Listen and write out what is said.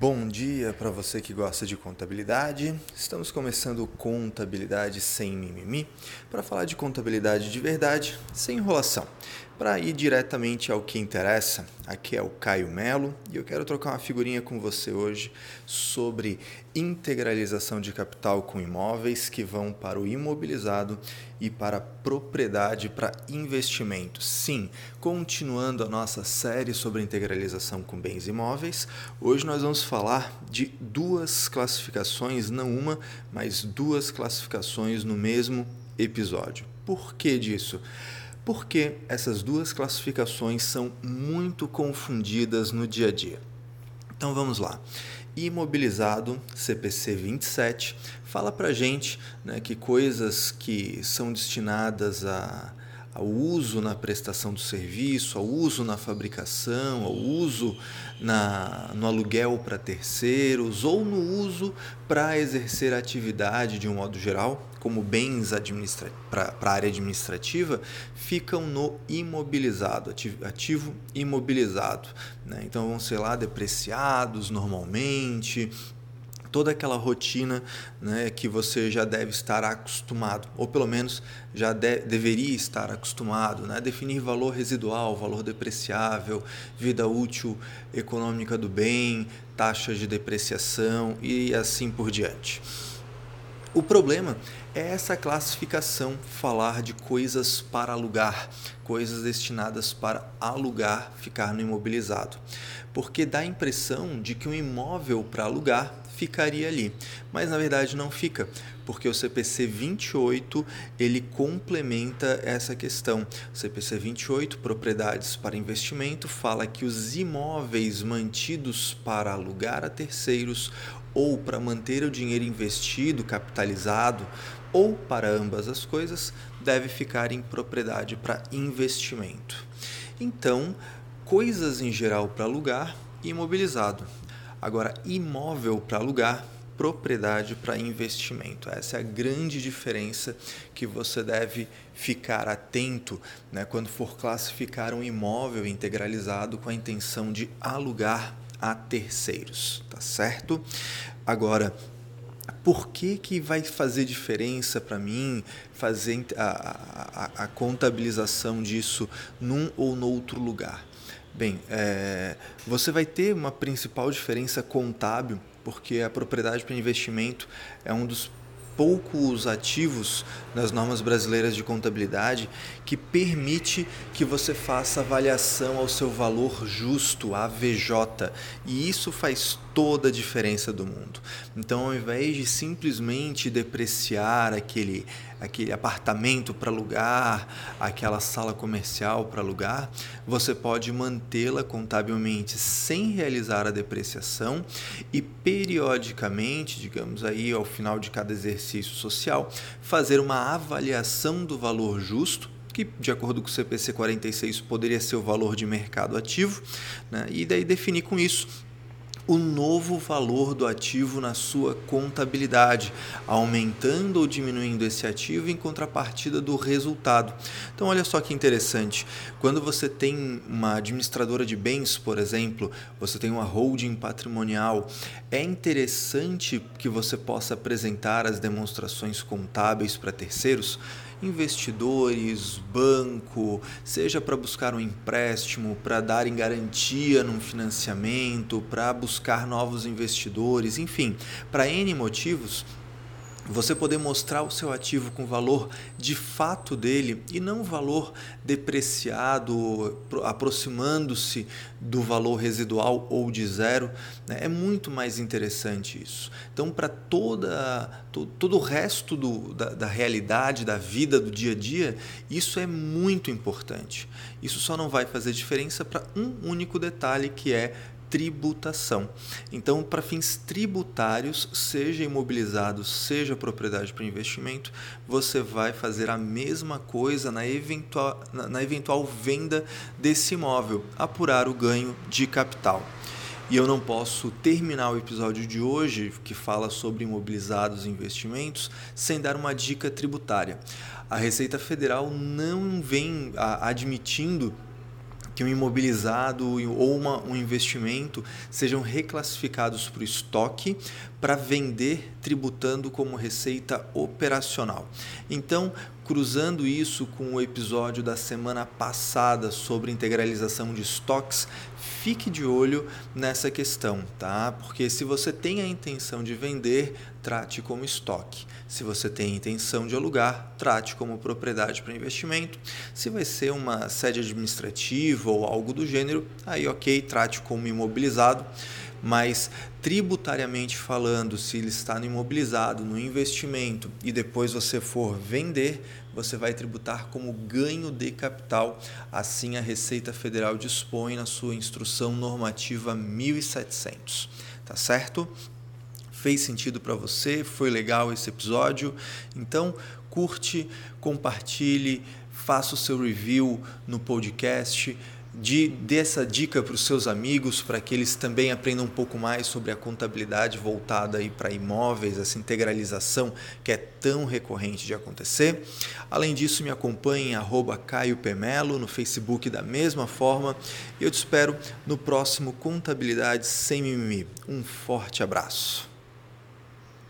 Bom dia para você que gosta de contabilidade. Estamos começando Contabilidade Sem Mimimi para falar de contabilidade de verdade, sem enrolação. Para ir diretamente ao que interessa, aqui é o Caio Melo e eu quero trocar uma figurinha com você hoje sobre integralização de capital com imóveis que vão para o imobilizado e para propriedade para investimento. Sim, continuando a nossa série sobre integralização com bens imóveis, hoje nós vamos falar de duas classificações, não uma, mas duas classificações no mesmo episódio. Por que disso? Porque essas duas classificações são muito confundidas no dia a dia. Então vamos lá. Imobilizado CPC 27 fala para gente né, que coisas que são destinadas a ao uso na prestação do serviço, ao uso na fabricação, ao uso na, no aluguel para terceiros ou no uso para exercer atividade de um modo geral, como bens para a área administrativa, ficam no imobilizado, ativo, ativo imobilizado. Né? Então vão ser lá depreciados normalmente, toda aquela rotina né, que você já deve estar acostumado, ou pelo menos já de, deveria estar acostumado, né? definir valor residual, valor depreciável, vida útil econômica do bem, taxas de depreciação e assim por diante. O problema é essa classificação falar de coisas para alugar, coisas destinadas para alugar, ficar no imobilizado. Porque dá a impressão de que um imóvel para alugar ficaria ali. Mas na verdade não fica, porque o CPC 28 ele complementa essa questão. O CPC 28, propriedades para investimento, fala que os imóveis mantidos para alugar a terceiros ou para manter o dinheiro investido, capitalizado, ou para ambas as coisas, deve ficar em propriedade para investimento. Então, coisas em geral para alugar, imobilizado. Agora, imóvel para alugar, propriedade para investimento. Essa é a grande diferença que você deve ficar atento né, quando for classificar um imóvel integralizado com a intenção de alugar a terceiros, tá certo? Agora, por que, que vai fazer diferença para mim fazer a, a, a contabilização disso num ou no outro lugar? Bem, é, você vai ter uma principal diferença contábil, porque a propriedade para investimento é um dos poucos ativos nas normas brasileiras de contabilidade que permite que você faça avaliação ao seu valor justo, AVJ, e isso faz toda a diferença do mundo. Então, ao invés de simplesmente depreciar aquele, aquele apartamento para alugar, aquela sala comercial para alugar, você pode mantê-la contabilmente sem realizar a depreciação e periodicamente, digamos aí ao final de cada exercício social, fazer uma avaliação do valor justo que de acordo com o CPC 46 poderia ser o valor de mercado ativo, né? e daí definir com isso o novo valor do ativo na sua contabilidade, aumentando ou diminuindo esse ativo em contrapartida do resultado. Então, olha só que interessante. Quando você tem uma administradora de bens, por exemplo, você tem uma holding patrimonial, é interessante que você possa apresentar as demonstrações contábeis para terceiros investidores, banco, seja para buscar um empréstimo, para dar em garantia num financiamento, para buscar novos investidores, enfim, para N motivos, você poder mostrar o seu ativo com valor de fato dele e não valor depreciado, aproximando-se do valor residual ou de zero, né? é muito mais interessante isso. Então, para todo, todo o resto do, da, da realidade, da vida, do dia a dia, isso é muito importante. Isso só não vai fazer diferença para um único detalhe que é tributação. Então, para fins tributários, seja imobilizado, seja propriedade para investimento, você vai fazer a mesma coisa na eventual, na eventual venda desse imóvel, apurar o ganho de capital. E eu não posso terminar o episódio de hoje, que fala sobre imobilizados e investimentos, sem dar uma dica tributária. A Receita Federal não vem admitindo que um imobilizado ou uma, um investimento sejam reclassificados para o estoque para vender tributando como receita operacional. Então, cruzando isso com o episódio da semana passada sobre integralização de estoques, fique de olho nessa questão, tá? Porque se você tem a intenção de vender, trate como estoque. Se você tem a intenção de alugar, trate como propriedade para investimento. Se vai ser uma sede administrativa ou algo do gênero, aí ok, trate como imobilizado mas tributariamente falando, se ele está no imobilizado, no investimento e depois você for vender, você vai tributar como ganho de capital. Assim a Receita Federal dispõe na sua instrução normativa 1700. Tá certo? Fez sentido para você? Foi legal esse episódio? Então, curte, compartilhe, faça o seu review no podcast de dessa dica para os seus amigos, para que eles também aprendam um pouco mais sobre a contabilidade voltada aí para imóveis, essa integralização que é tão recorrente de acontecer. Além disso, me acompanhe em Caio Pemelo, no Facebook da mesma forma. E eu te espero no próximo Contabilidade Sem Mimimi. Um forte abraço.